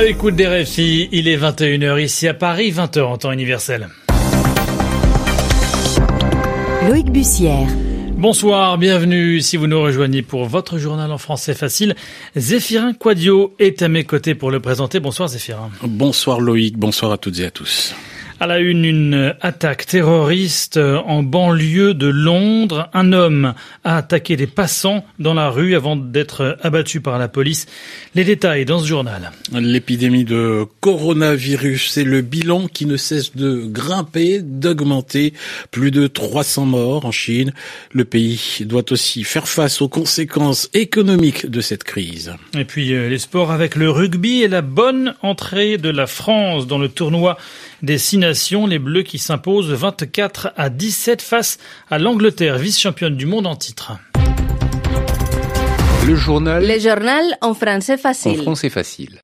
À l'écoute des RFI, il est 21h ici à Paris, 20h en temps universel. Loïc Bussière. Bonsoir, bienvenue si vous nous rejoignez pour votre journal en français facile. Zéphirin Quadio est à mes côtés pour le présenter. Bonsoir Zéphirin. Bonsoir Loïc, bonsoir à toutes et à tous. À la une, une attaque terroriste en banlieue de Londres. Un homme a attaqué des passants dans la rue avant d'être abattu par la police. Les détails dans ce journal. L'épidémie de coronavirus, c'est le bilan qui ne cesse de grimper, d'augmenter. Plus de 300 morts en Chine. Le pays doit aussi faire face aux conséquences économiques de cette crise. Et puis euh, les sports avec le rugby et la bonne entrée de la France dans le tournoi des six nations, les Bleus qui s'imposent 24 à 17 face à l'Angleterre, vice-championne du monde en titre. Le journal. Le journal en français facile. En français facile.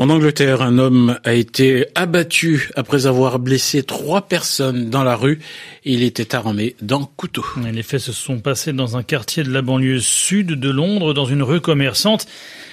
En Angleterre, un homme a été abattu après avoir blessé trois personnes dans la rue. Il était armé d'un couteau. Les faits se sont passés dans un quartier de la banlieue sud de Londres, dans une rue commerçante.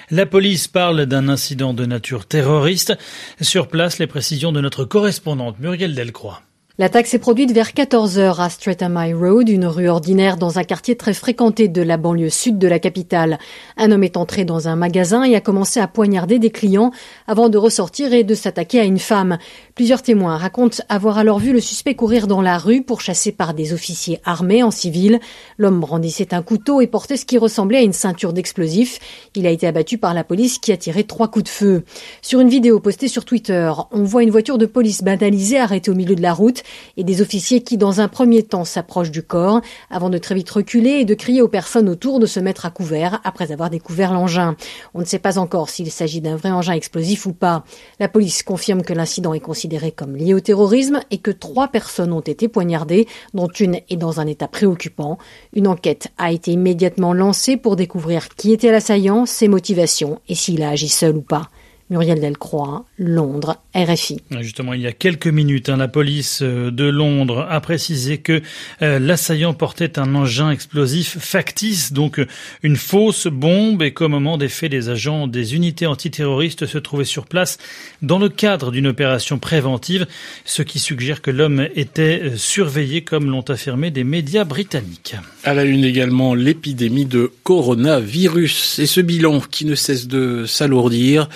La police parle d'un incident de nature terroriste. Sur place, les précisions de notre correspondante Muriel Delcroix. L'attaque s'est produite vers 14h à Streatham High Road, une rue ordinaire dans un quartier très fréquenté de la banlieue sud de la capitale. Un homme est entré dans un magasin et a commencé à poignarder des clients avant de ressortir et de s'attaquer à une femme. Plusieurs témoins racontent avoir alors vu le suspect courir dans la rue pourchassé par des officiers armés en civil. L'homme brandissait un couteau et portait ce qui ressemblait à une ceinture d'explosifs. Il a été abattu par la police qui a tiré trois coups de feu. Sur une vidéo postée sur Twitter, on voit une voiture de police banalisée arrêtée au milieu de la route et des officiers qui, dans un premier temps, s'approchent du corps avant de très vite reculer et de crier aux personnes autour de se mettre à couvert après avoir découvert l'engin. On ne sait pas encore s'il s'agit d'un vrai engin explosif ou pas. La police confirme que l'incident est considéré comme lié au terrorisme et que trois personnes ont été poignardées, dont une est dans un état préoccupant. Une enquête a été immédiatement lancée pour découvrir qui était l'assaillant, ses motivations et s'il a agi seul ou pas. Muriel Delcroix, Londres, RFI. Justement, il y a quelques minutes, hein, la police euh, de Londres a précisé que euh, l'assaillant portait un engin explosif factice, donc euh, une fausse bombe, et qu'au moment des faits, des agents des unités antiterroristes se trouvaient sur place dans le cadre d'une opération préventive, ce qui suggère que l'homme était surveillé, comme l'ont affirmé des médias britanniques. À la une également, l'épidémie de coronavirus et ce bilan qui ne cesse de s'alourdir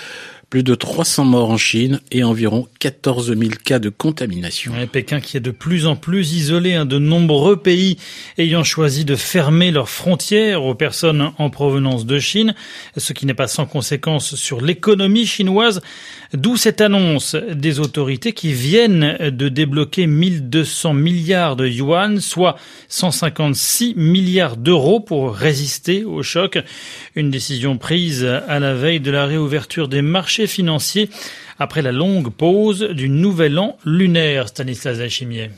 plus de 300 morts en Chine et environ 14 000 cas de contamination. Pékin qui est de plus en plus isolé, hein, de nombreux pays ayant choisi de fermer leurs frontières aux personnes en provenance de Chine, ce qui n'est pas sans conséquence sur l'économie chinoise, d'où cette annonce des autorités qui viennent de débloquer 1200 milliards de yuan, soit 156 milliards d'euros pour résister au choc. Une décision prise à la veille de la réouverture des marchés financiers après la longue pause du nouvel an lunaire, Stanislas Alchimier.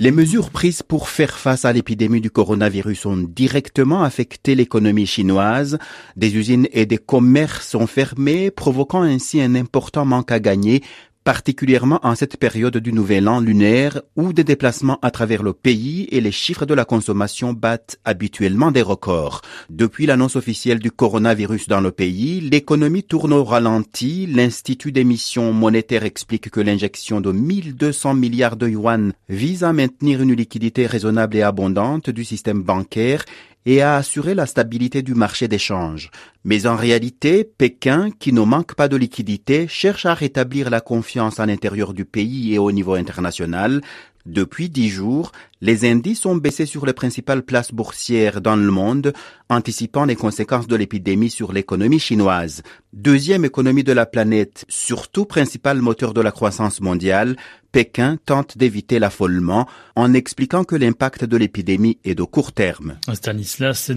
Les mesures prises pour faire face à l'épidémie du coronavirus ont directement affecté l'économie chinoise. Des usines et des commerces sont fermés, provoquant ainsi un important manque à gagner particulièrement en cette période du nouvel an lunaire où des déplacements à travers le pays et les chiffres de la consommation battent habituellement des records. Depuis l'annonce officielle du coronavirus dans le pays, l'économie tourne au ralenti. L'Institut d'émission monétaire explique que l'injection de 1200 milliards de yuan vise à maintenir une liquidité raisonnable et abondante du système bancaire et à assurer la stabilité du marché d'échange. Mais en réalité, Pékin, qui ne manque pas de liquidité, cherche à rétablir la confiance à l'intérieur du pays et au niveau international. Depuis dix jours, les indices ont baissé sur les principales places boursières dans le monde, anticipant les conséquences de l'épidémie sur l'économie chinoise. Deuxième économie de la planète, surtout principal moteur de la croissance mondiale, Pékin tente d'éviter l'affolement en expliquant que l'impact de l'épidémie est de court terme. Stanislas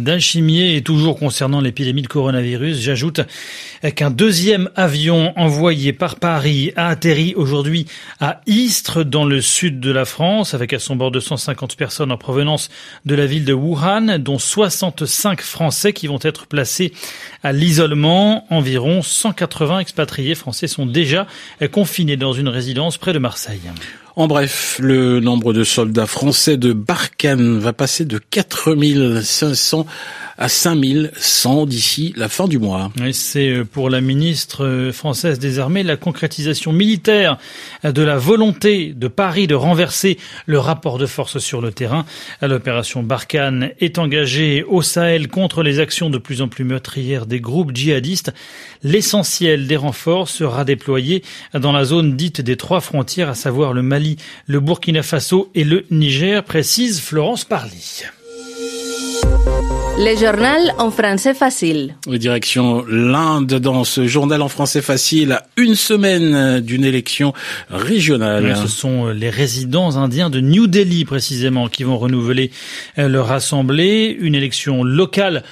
toujours concernant l'épidémie de coronavirus, j'ajoute qu'un deuxième avion envoyé par Paris a atterri aujourd'hui à Istres dans le sud de la France avec à son bord 250 personnes en provenance de la ville de Wuhan dont 65 Français qui vont être placés à l'isolement. Environ 180 expatriés français sont déjà confinés dans une résidence près de Marseille. En bref, le nombre de soldats français de Barkhane va passer de 4500 à 5100 d'ici la fin du mois. C'est euh, pour la ministre euh, française des Armées la concrétisation militaire de la volonté de Paris de renverser le rapport de force sur le terrain. L'opération Barkhane est engagée au Sahel contre les actions de plus en plus meurtrières des groupes djihadistes. L'essentiel des renforts sera déployé dans la zone dite des trois frontières, à savoir le Mali, le Burkina Faso et le Niger, précise Florence Parly. Le journal en français facile. Direction l'Inde dans ce journal en français facile à une semaine d'une élection régionale. ce sont les résidents indiens de New Delhi précisément qui vont renouveler leur assemblée. Une élection locale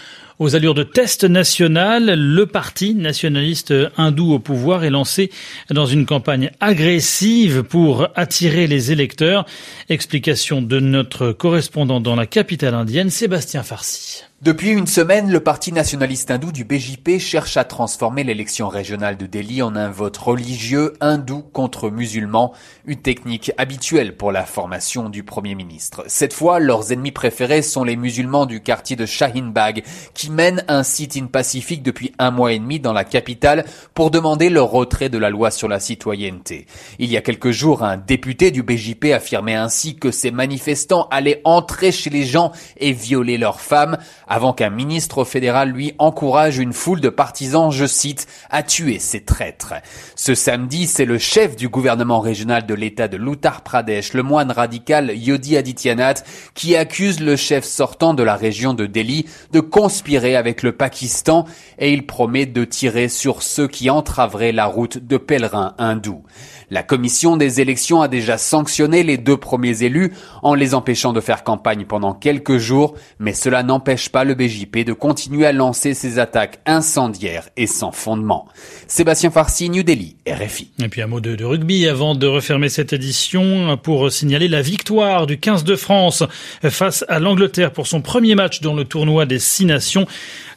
aux allures de test national, le parti nationaliste hindou au pouvoir est lancé dans une campagne agressive pour attirer les électeurs. Explication de notre correspondant dans la capitale indienne, Sébastien Farsi. Depuis une semaine, le parti nationaliste hindou du BJP cherche à transformer l'élection régionale de Delhi en un vote religieux hindou contre musulman, une technique habituelle pour la formation du Premier ministre. Cette fois, leurs ennemis préférés sont les musulmans du quartier de Shahin Bagh, qui mènent un sit-in pacifique depuis un mois et demi dans la capitale pour demander le retrait de la loi sur la citoyenneté. Il y a quelques jours, un député du BJP affirmait ainsi que ces manifestants allaient entrer chez les gens et violer leurs femmes, avant qu'un ministre fédéral lui encourage une foule de partisans, je cite, à tuer ces traîtres. Ce samedi, c'est le chef du gouvernement régional de l'État de l'Uttar Pradesh, le moine radical Yodi Adityanath, qui accuse le chef sortant de la région de Delhi de conspirer avec le Pakistan et il promet de tirer sur ceux qui entraveraient la route de pèlerins hindous. La commission des élections a déjà sanctionné les deux premiers élus en les empêchant de faire campagne pendant quelques jours, mais cela n'empêche pas le BJP de continuer à lancer ses attaques incendiaires et sans fondement. Sébastien Farsi, New Delhi, RFI. Et puis un mot de, rugby avant de refermer cette édition pour signaler la victoire du 15 de France face à l'Angleterre pour son premier match dans le tournoi des Six Nations.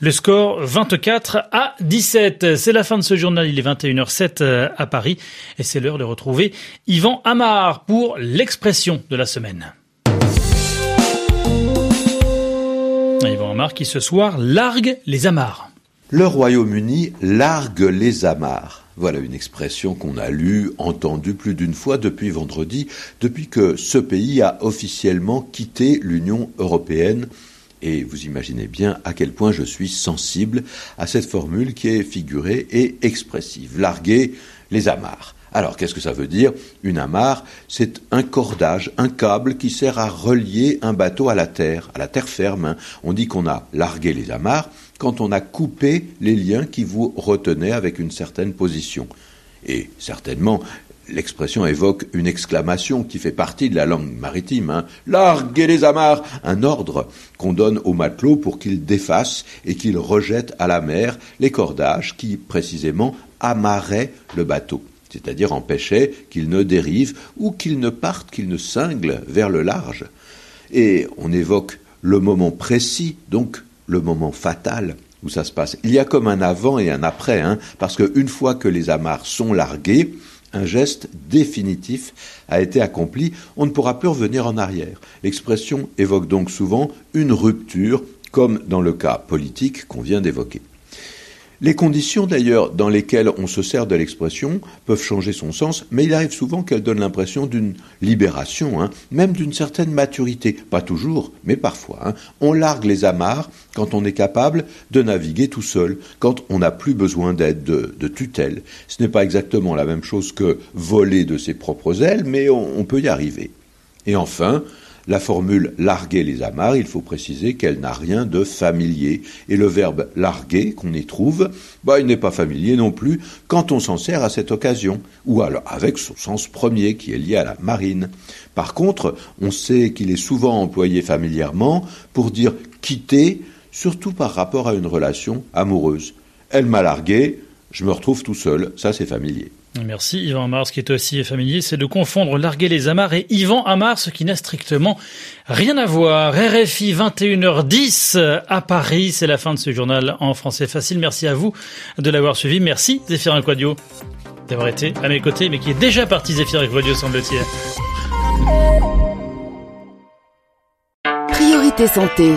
Le score 24 à 17. C'est la fin de ce journal. Il est 21h07 à Paris et c'est l'heure de retrouver Yvan Amar pour l'expression de la semaine. Yvan Amar qui ce soir largue les amarres. Le Royaume-Uni largue les amarres. Voilà une expression qu'on a lue, entendue plus d'une fois depuis vendredi, depuis que ce pays a officiellement quitté l'Union européenne et vous imaginez bien à quel point je suis sensible à cette formule qui est figurée et expressive. Larguer les amarres. Alors, qu'est-ce que ça veut dire Une amarre, c'est un cordage, un câble qui sert à relier un bateau à la terre, à la terre ferme. Hein. On dit qu'on a largué les amarres quand on a coupé les liens qui vous retenaient avec une certaine position. Et certainement, L'expression évoque une exclamation qui fait partie de la langue maritime. Hein. Larguez les amarres Un ordre qu'on donne aux matelots pour qu'ils défassent et qu'ils rejettent à la mer les cordages qui, précisément, amarraient le bateau, c'est-à-dire empêchaient qu'il ne dérive ou qu'il ne parte, qu'il ne cingle vers le large. Et on évoque le moment précis, donc le moment fatal où ça se passe. Il y a comme un avant et un après, hein, parce qu'une fois que les amarres sont larguées, un geste définitif a été accompli, on ne pourra plus revenir en arrière. L'expression évoque donc souvent une rupture, comme dans le cas politique qu'on vient d'évoquer. Les conditions d'ailleurs dans lesquelles on se sert de l'expression peuvent changer son sens, mais il arrive souvent qu'elle donne l'impression d'une libération, hein, même d'une certaine maturité. Pas toujours, mais parfois. Hein. On largue les amarres quand on est capable de naviguer tout seul, quand on n'a plus besoin d'aide de, tutelle. Ce n'est pas exactement la même chose que voler de ses propres ailes, mais on peut y arriver. Et enfin, la formule larguer les amarres, il faut préciser qu'elle n'a rien de familier. Et le verbe larguer qu'on y trouve, bah, il n'est pas familier non plus quand on s'en sert à cette occasion, ou alors avec son sens premier qui est lié à la marine. Par contre, on sait qu'il est souvent employé familièrement pour dire quitter, surtout par rapport à une relation amoureuse. Elle m'a largué, je me retrouve tout seul, ça c'est familier. Merci Yvan Amars qui est aussi familier, c'est de confondre larguer les amarres et Yvan Amars qui n'a strictement rien à voir. RFI 21h10 à Paris, c'est la fin de ce journal en français facile. Merci à vous de l'avoir suivi. Merci Zéphirin Quadio d'avoir été à mes côtés, mais qui est déjà parti Zéphirin Quadio semble-t-il. Priorité santé.